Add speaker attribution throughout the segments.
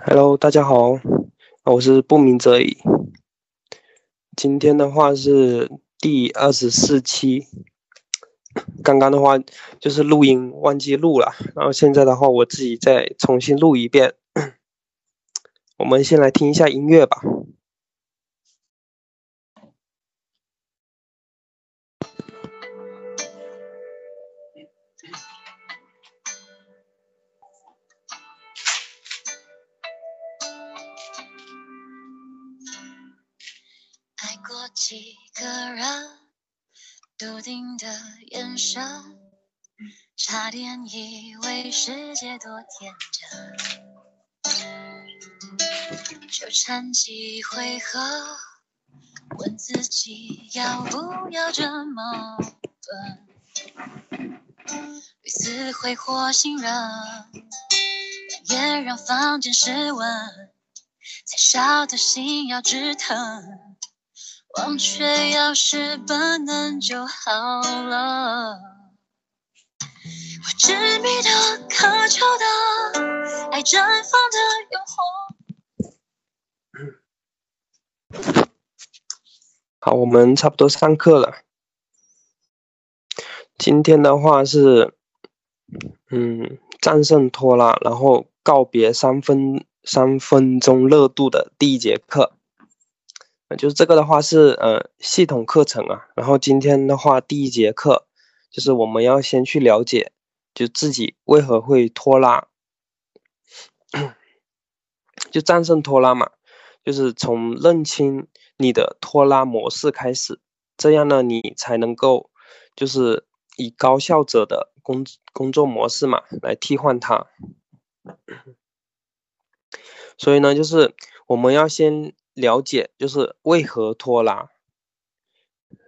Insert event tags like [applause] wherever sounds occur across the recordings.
Speaker 1: Hello，大家好，我是不鸣则已。今天的话是第二十四期，刚刚的话就是录音忘记录了，然后现在的话我自己再重新录一遍。我们先来听一下音乐吧。
Speaker 2: 定的眼神，差点以为世界多天真。纠缠几回合，问自己要不要这么笨。屡次挥霍信任，也让房间失温。再少的心要直疼。忘却要是本能就好了。我执迷的、渴求的、爱绽放的
Speaker 1: 诱惑。好，我们差不多上课了。今天的话是，嗯，战胜拖拉，然后告别三分三分钟热度的第一节课。就是这个的话是呃系统课程啊，然后今天的话第一节课就是我们要先去了解，就自己为何会拖拉，就战胜拖拉嘛，就是从认清你的拖拉模式开始，这样呢你才能够就是以高效者的工工作模式嘛来替换它，[coughs] 所以呢就是我们要先。了解就是为何拖拉。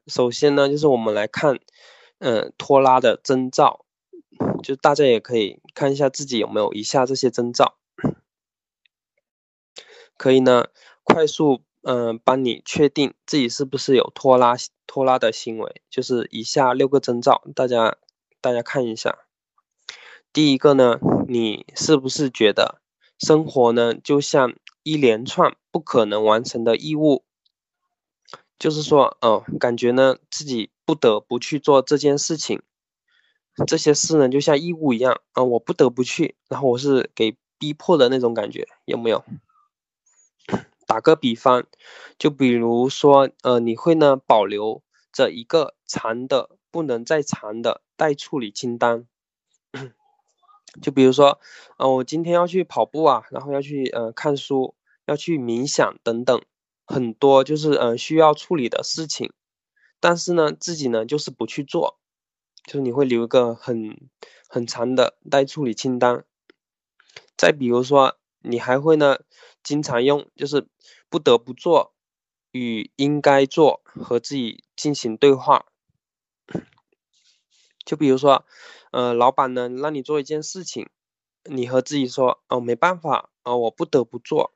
Speaker 1: 首先呢，就是我们来看，嗯，拖拉的征兆，就大家也可以看一下自己有没有以下这些征兆，可以呢快速嗯帮你确定自己是不是有拖拉拖拉的行为，就是以下六个征兆，大家大家看一下。第一个呢，你是不是觉得生活呢就像一连串？不可能完成的义务，就是说，哦，感觉呢自己不得不去做这件事情，这些事呢就像义务一样啊，我不得不去，然后我是给逼迫的那种感觉，有没有？打个比方，就比如说，呃，你会呢保留着一个长的不能再长的待处理清单，就比如说，呃，我今天要去跑步啊，然后要去呃看书。要去冥想等等，很多就是嗯需要处理的事情，但是呢自己呢就是不去做，就是你会留一个很很长的待处理清单。再比如说，你还会呢经常用就是不得不做与应该做和自己进行对话。就比如说，呃，老板呢让你做一件事情，你和自己说哦没办法啊，我不得不做。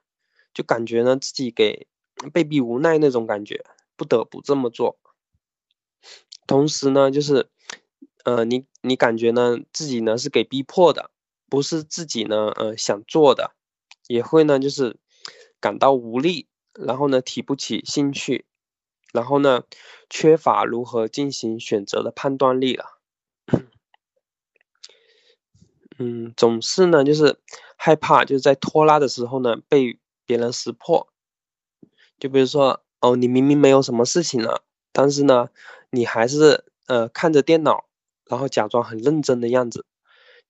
Speaker 1: 就感觉呢自己给被逼无奈那种感觉，不得不这么做。同时呢，就是，呃，你你感觉呢自己呢是给逼迫的，不是自己呢呃想做的，也会呢就是感到无力，然后呢提不起兴趣，然后呢缺乏如何进行选择的判断力了。嗯，总是呢就是害怕，就是在拖拉的时候呢被。别人识破，就比如说，哦，你明明没有什么事情了，但是呢，你还是呃看着电脑，然后假装很认真的样子，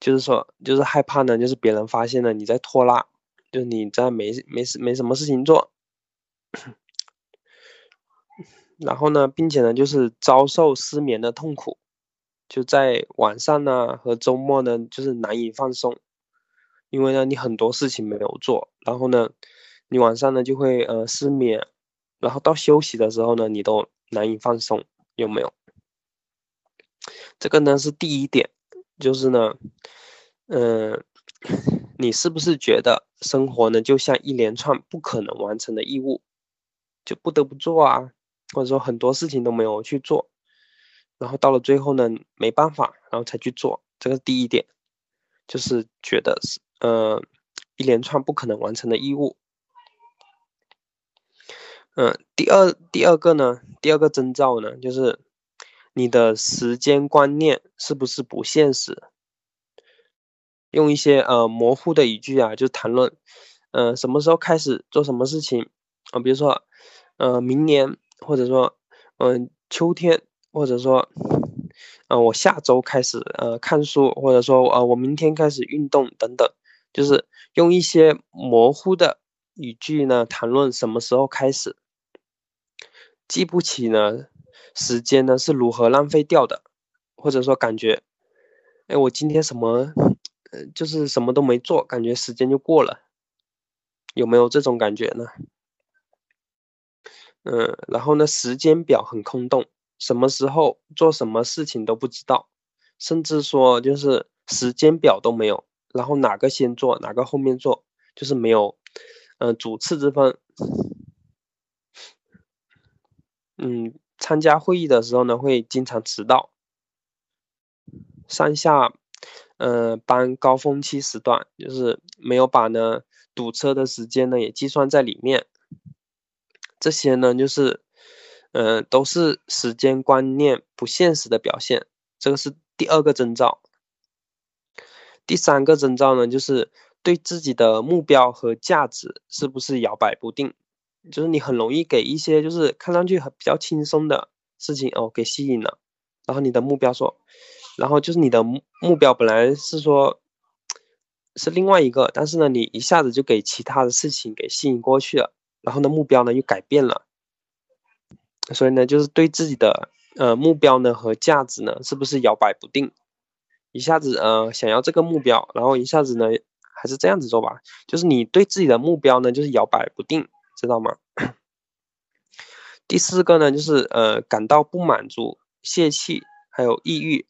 Speaker 1: 就是说，就是害怕呢，就是别人发现了你在拖拉，就是你在没没事没什么事情做，[coughs] 然后呢，并且呢，就是遭受失眠的痛苦，就在晚上呢和周末呢，就是难以放松，因为呢，你很多事情没有做，然后呢。你晚上呢就会呃失眠，然后到休息的时候呢，你都难以放松，有没有？这个呢是第一点，就是呢，嗯，[laughs] 你是不是觉得生活呢就像一连串不可能完成的义务，就不得不做啊，或者说很多事情都没有去做，然后到了最后呢没办法，然后才去做，这个第一点，就是觉得是呃一连串不可能完成的义务。嗯，第二第二个呢，第二个征兆呢，就是你的时间观念是不是不现实？用一些呃模糊的语句啊，就谈论，呃什么时候开始做什么事情啊？比如说，呃明年，或者说，嗯秋天，或者说，呃我下周开始呃看书，或者说呃我明天开始运动等等，就是用一些模糊的语句呢谈论什么时候开始。记不起呢，时间呢是如何浪费掉的，或者说感觉，哎，我今天什么，呃，就是什么都没做，感觉时间就过了，有没有这种感觉呢？嗯，然后呢，时间表很空洞，什么时候做什么事情都不知道，甚至说就是时间表都没有，然后哪个先做，哪个后面做，就是没有，嗯，主次之分。嗯，参加会议的时候呢，会经常迟到。上下，呃，班高峰期时段，就是没有把呢堵车的时间呢也计算在里面。这些呢，就是，呃，都是时间观念不现实的表现。这个是第二个征兆。第三个征兆呢，就是对自己的目标和价值是不是摇摆不定。就是你很容易给一些就是看上去很比较轻松的事情哦给吸引了，然后你的目标说，然后就是你的目目标本来是说，是另外一个，但是呢你一下子就给其他的事情给吸引过去了，然后呢目标呢又改变了，所以呢就是对自己的呃目标呢和价值呢是不是摇摆不定，一下子呃想要这个目标，然后一下子呢还是这样子做吧，就是你对自己的目标呢就是摇摆不定。知道吗？[coughs] 第四个呢，就是呃，感到不满足、泄气，还有抑郁。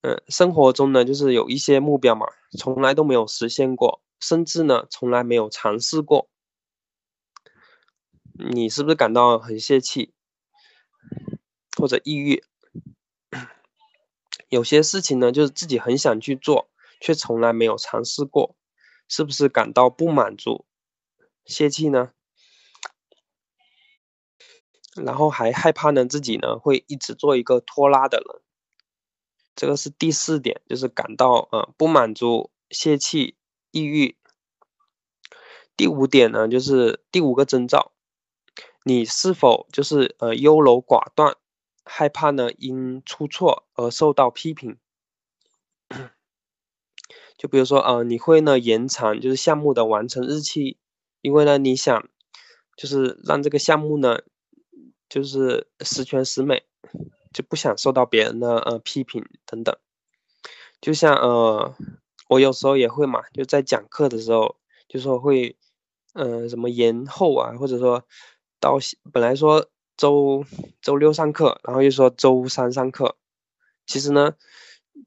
Speaker 1: 嗯，生活中呢，就是有一些目标嘛，从来都没有实现过，甚至呢，从来没有尝试过。你是不是感到很泄气，或者抑郁？有些事情呢，就是自己很想去做，却从来没有尝试过，是不是感到不满足？泄气呢，然后还害怕呢，自己呢会一直做一个拖拉的人，这个是第四点，就是感到呃不满足、泄气、抑郁。第五点呢，就是第五个征兆，你是否就是呃优柔寡断，害怕呢因出错而受到批评？[coughs] 就比如说呃你会呢延长就是项目的完成日期。因为呢，你想，就是让这个项目呢，就是十全十美，就不想受到别人的呃批评等等。就像呃，我有时候也会嘛，就在讲课的时候，就说会，嗯，什么延后啊，或者说到本来说周周六上课，然后又说周三上课，其实呢，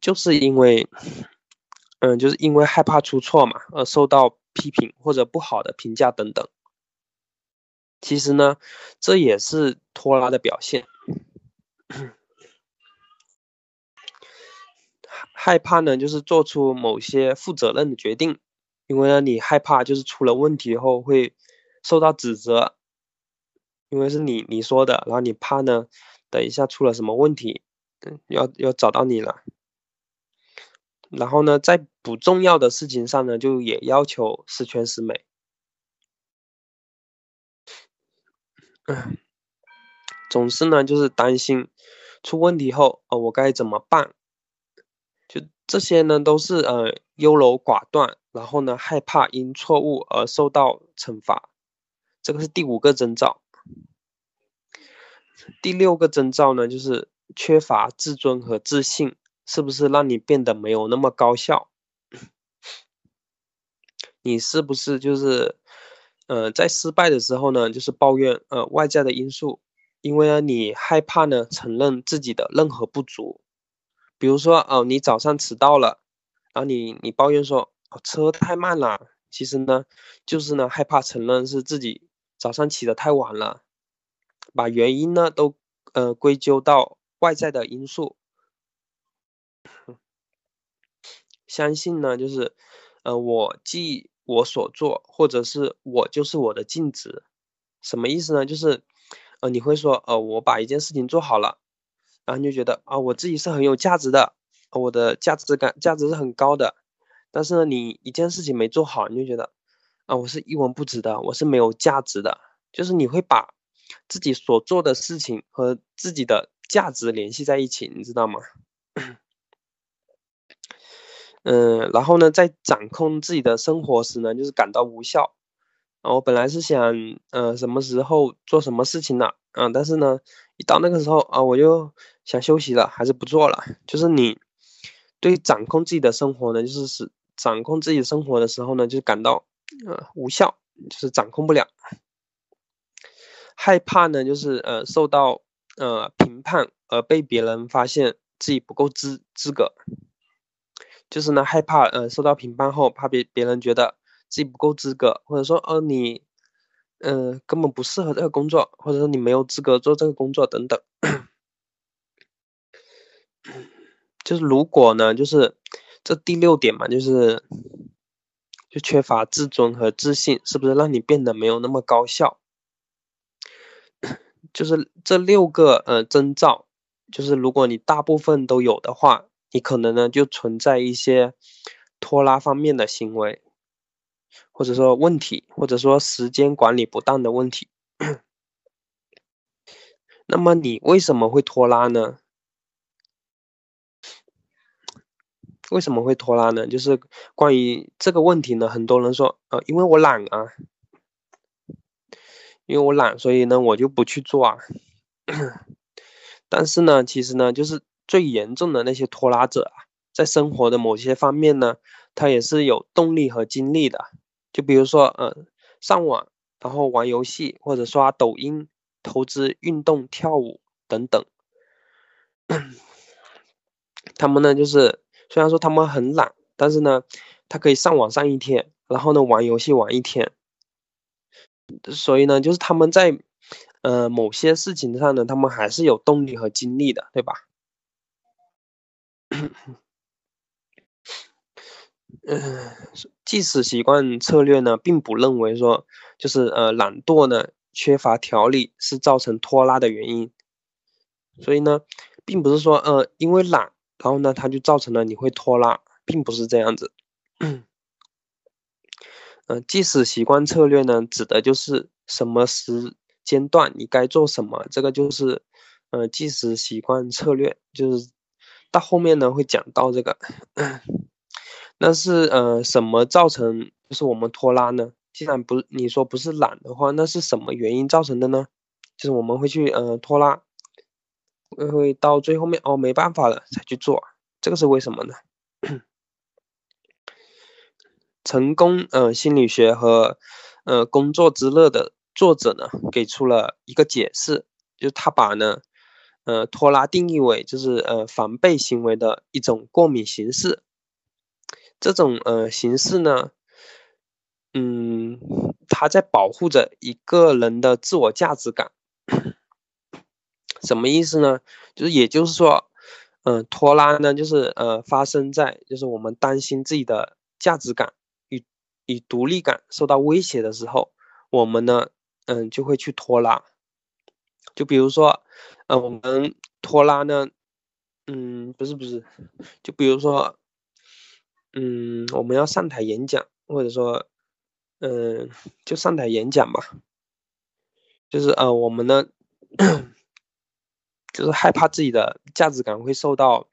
Speaker 1: 就是因为，嗯，就是因为害怕出错嘛，而受到。批评或者不好的评价等等，其实呢，这也是拖拉的表现。害怕呢，就是做出某些负责任的决定，因为呢，你害怕就是出了问题后会受到指责，因为是你你说的，然后你怕呢，等一下出了什么问题，要要找到你了。然后呢，在不重要的事情上呢，就也要求十全十美。嗯，总是呢，就是担心出问题后，呃，我该怎么办？就这些呢，都是呃优柔寡断，然后呢，害怕因错误而受到惩罚。这个是第五个征兆。第六个征兆呢，就是缺乏自尊和自信。是不是让你变得没有那么高效？你是不是就是，呃，在失败的时候呢，就是抱怨呃外在的因素，因为呢你害怕呢承认自己的任何不足，比如说哦你早上迟到了，然后你你抱怨说车太慢了，其实呢就是呢害怕承认是自己早上起得太晚了，把原因呢都呃归咎到外在的因素。相信呢，就是，呃，我即我所做，或者是我就是我的镜子，什么意思呢？就是，呃，你会说，呃，我把一件事情做好了，然后你就觉得啊，我自己是很有价值的，我的价值感价值是很高的。但是呢，你一件事情没做好，你就觉得，啊，我是一文不值的，我是没有价值的。就是你会把自己所做的事情和自己的价值联系在一起，你知道吗？[clears throat] 嗯，然后呢，在掌控自己的生活时呢，就是感到无效。啊我本来是想，呃，什么时候做什么事情呢，嗯，但是呢，一到那个时候啊，我就想休息了，还是不做了。就是你对掌控自己的生活呢，就是是掌控自己生活的时候呢，就感到呃无效，就是掌控不了。害怕呢，就是呃受到呃评判而被别人发现自己不够资资格。就是呢，害怕呃受到评判后，怕别别人觉得自己不够资格，或者说哦你，嗯根本不适合这个工作，或者说你没有资格做这个工作等等。就是如果呢，就是这第六点嘛，就是就缺乏自尊和自信，是不是让你变得没有那么高效？就是这六个呃征兆，就是如果你大部分都有的话。你可能呢就存在一些拖拉方面的行为，或者说问题，或者说时间管理不当的问题。那么你为什么会拖拉呢？为什么会拖拉呢？就是关于这个问题呢，很多人说，呃，因为我懒啊，因为我懒，所以呢我就不去做啊。但是呢，其实呢，就是。最严重的那些拖拉者啊，在生活的某些方面呢，他也是有动力和精力的。就比如说，呃，上网，然后玩游戏，或者刷抖音，投资运动、跳舞等等。他们呢，就是虽然说他们很懒，但是呢，他可以上网上一天，然后呢，玩游戏玩一天。所以呢，就是他们在呃某些事情上呢，他们还是有动力和精力的，对吧？嗯，[coughs] 即使习惯策略呢，并不认为说就是呃懒惰呢，缺乏条理是造成拖拉的原因。所以呢，并不是说呃因为懒，然后呢它就造成了你会拖拉，并不是这样子。[coughs] 嗯，即使习惯策略呢，指的就是什么时间段你该做什么，这个就是呃即使习惯策略就是。到后面呢会讲到这个，[clears throat] 那是呃什么造成就是我们拖拉呢？既然不你说不是懒的话，那是什么原因造成的呢？就是我们会去呃拖拉，会到最后面哦没办法了才去做，这个是为什么呢？[clears throat] 成功呃心理学和呃工作之乐的作者呢给出了一个解释，就是他把呢。呃，拖拉定义为就是呃防备行为的一种过敏形式。这种呃形式呢，嗯，它在保护着一个人的自我价值感。什么意思呢？就是也就是说，嗯，拖拉呢，就是呃发生在就是我们担心自己的价值感以独立感受到威胁的时候，我们呢，嗯，就会去拖拉。就比如说。呃，我们拖拉呢，嗯，不是不是，就比如说，嗯，我们要上台演讲，或者说，嗯，就上台演讲吧，就是呃，我们呢，[coughs] 就是害怕自己的价值感会受到，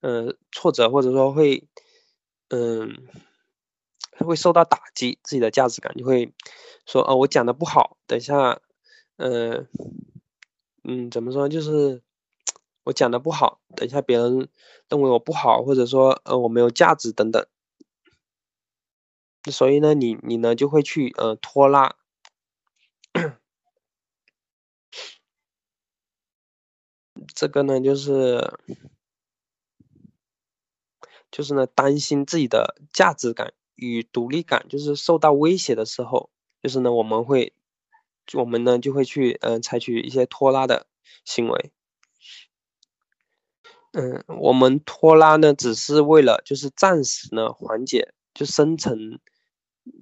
Speaker 1: 呃，挫折，或者说会，嗯，他会受到打击，自己的价值感就会说，哦，我讲的不好，等一下，呃。嗯，怎么说？就是我讲的不好，等一下别人认为我不好，或者说呃我没有价值等等，所以呢，你你呢就会去呃拖拉，这个呢就是就是呢担心自己的价值感与独立感就是受到威胁的时候，就是呢我们会。我们呢就会去嗯采取一些拖拉的行为，嗯，我们拖拉呢只是为了就是暂时呢缓解就深层，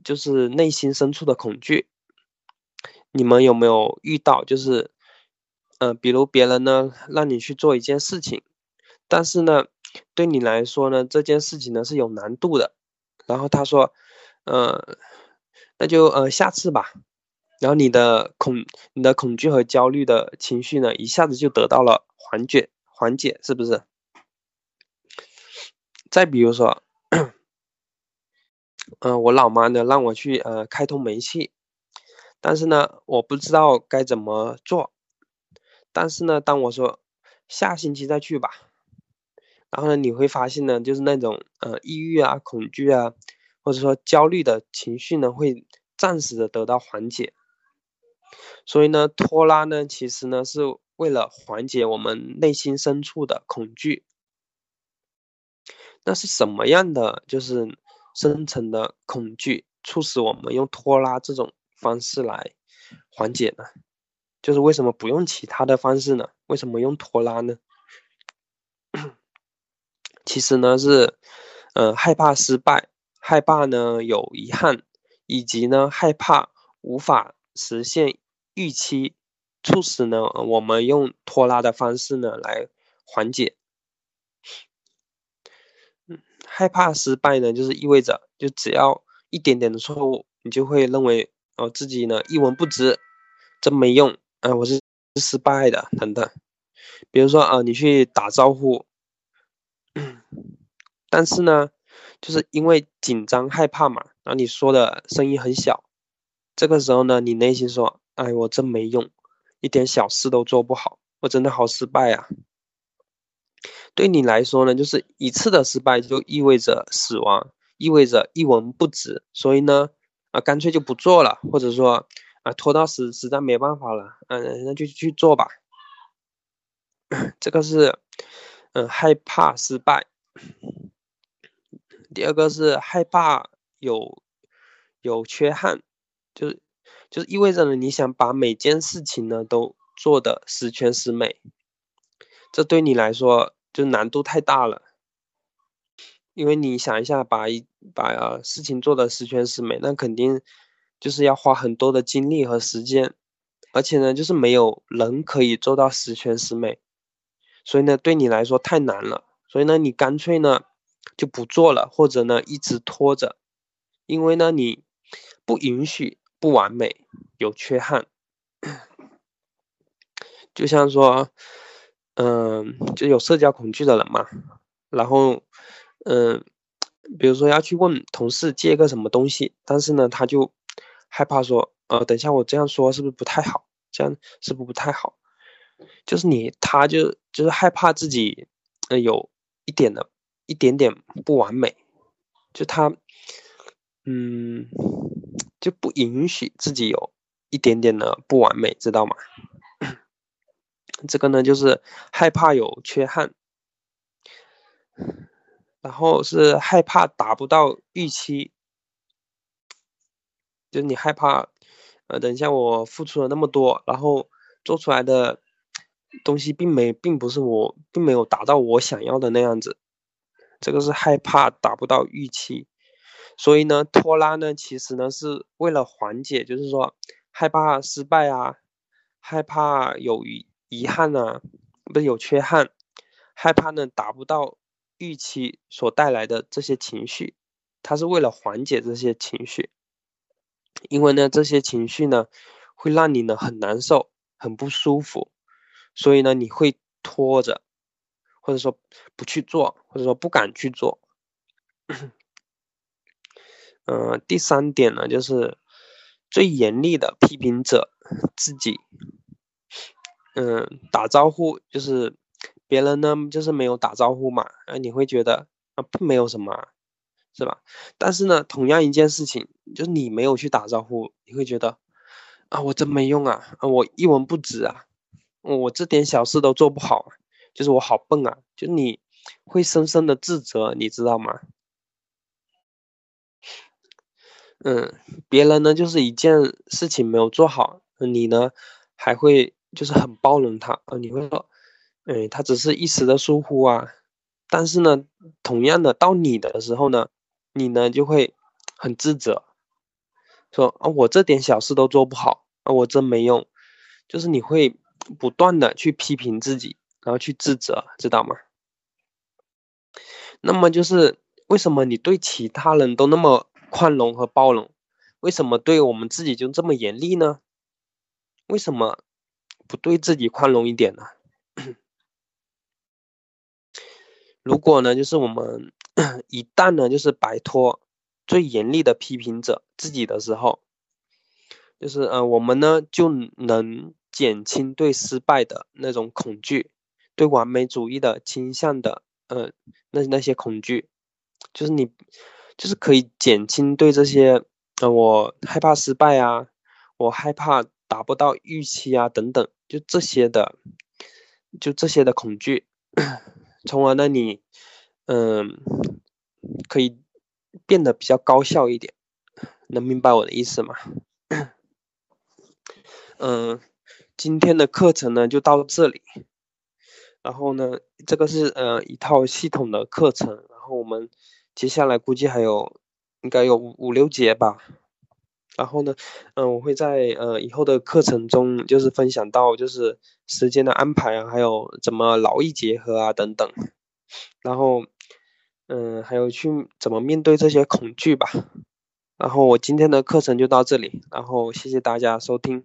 Speaker 1: 就是内心深处的恐惧。你们有没有遇到？就是，嗯，比如别人呢让你去做一件事情，但是呢，对你来说呢这件事情呢是有难度的。然后他说，呃，那就呃下次吧。然后你的恐、你的恐惧和焦虑的情绪呢一下子就得到了缓解，缓解是不是？再比如说，嗯，我老妈呢让我去呃开通煤气。但是呢，我不知道该怎么做。但是呢，当我说下星期再去吧，然后呢，你会发现呢，就是那种呃抑郁啊、恐惧啊，或者说焦虑的情绪呢，会暂时的得到缓解。所以呢，拖拉呢，其实呢是为了缓解我们内心深处的恐惧。那是什么样的就是深层的恐惧，促使我们用拖拉这种？方式来缓解呢？就是为什么不用其他的方式呢？为什么用拖拉呢？其实呢是，呃，害怕失败，害怕呢有遗憾，以及呢害怕无法实现预期，促使呢我们用拖拉的方式呢来缓解。害怕失败呢，就是意味着就只要一点点的错误，你就会认为。哦，自己呢一文不值，真没用啊！我是失败的，等等。比如说啊，你去打招呼，[clears throat] 但是呢，就是因为紧张害怕嘛，然后你说的声音很小，这个时候呢，你内心说：“哎，我真没用，一点小事都做不好，我真的好失败啊！”对你来说呢，就是一次的失败就意味着死亡，意味着一文不值，所以呢。啊，干脆就不做了，或者说，啊，拖到实实在没办法了，嗯，那就去做吧。[clears throat] 这个是，嗯，害怕失败。第二个是害怕有有缺憾，就是就是意味着呢，你想把每件事情呢都做的十全十美，这对你来说就难度太大了。因为你想一下，把一把事情做的十全十美，那肯定就是要花很多的精力和时间，而且呢，就是没有人可以做到十全十美，所以呢，对你来说太难了，所以呢，你干脆呢就不做了，或者呢一直拖着，因为呢你不允许不完美有缺憾，就像说，嗯，就有社交恐惧的人嘛，然后。嗯，比如说要去问同事借个什么东西，但是呢，他就害怕说，呃，等一下我这样说是不是不太好？这样是不是不太好？就是你，他就就是害怕自己，呃，有一点的，一点点不完美，就他，嗯，就不允许自己有一点点的不完美，知道吗？[coughs] 这个呢，就是害怕有缺憾。然后是害怕达不到预期，就是你害怕，呃，等一下我付出了那么多，然后做出来的东西并没，并不是我，并没有达到我想要的那样子，这个是害怕达不到预期，所以呢，拖拉呢，其实呢是为了缓解，就是说害怕失败啊，害怕有遗憾啊，不是有缺憾，害怕呢达不到。预期所带来的这些情绪，它是为了缓解这些情绪，因为呢，这些情绪呢，会让你呢很难受、很不舒服，所以呢，你会拖着，或者说不去做，或者说不敢去做。嗯，第三点呢，就是最严厉的批评者自己。嗯，打招呼就是。别人呢，就是没有打招呼嘛，啊，你会觉得啊，并没有什么，是吧？但是呢，同样一件事情，就是你没有去打招呼，你会觉得啊，我真没用啊，啊，我一文不值啊，我这点小事都做不好，就是我好笨啊，就你会深深的自责，你知道吗？嗯，别人呢，就是一件事情没有做好，你呢，还会就是很包容他，啊，你会说。哎，他只是一时的疏忽啊，但是呢，同样的到你的时候呢，你呢就会很自责，说啊我这点小事都做不好啊我真没用，就是你会不断的去批评自己，然后去自责，知道吗？那么就是为什么你对其他人都那么宽容和包容，为什么对我们自己就这么严厉呢？为什么不对自己宽容一点呢？[coughs] 如果呢，就是我们 [coughs] 一旦呢，就是摆脱最严厉的批评者自己的时候，就是呃，我们呢就能减轻对失败的那种恐惧，对完美主义的倾向的呃那那些恐惧，就是你就是可以减轻对这些呃我害怕失败啊，我害怕达不到预期啊等等，就这些的就这些的恐惧。[clears throat] 从而呢，你，嗯，可以变得比较高效一点，能明白我的意思吗？嗯，[coughs] 今天的课程呢就到这里，然后呢，这个是呃一套系统的课程，然后我们接下来估计还有应该有五五六节吧，然后呢，嗯，我会在呃以后的课程中就是分享到就是。时间的安排啊，还有怎么劳逸结合啊，等等，然后，嗯，还有去怎么面对这些恐惧吧。然后我今天的课程就到这里，然后谢谢大家收听。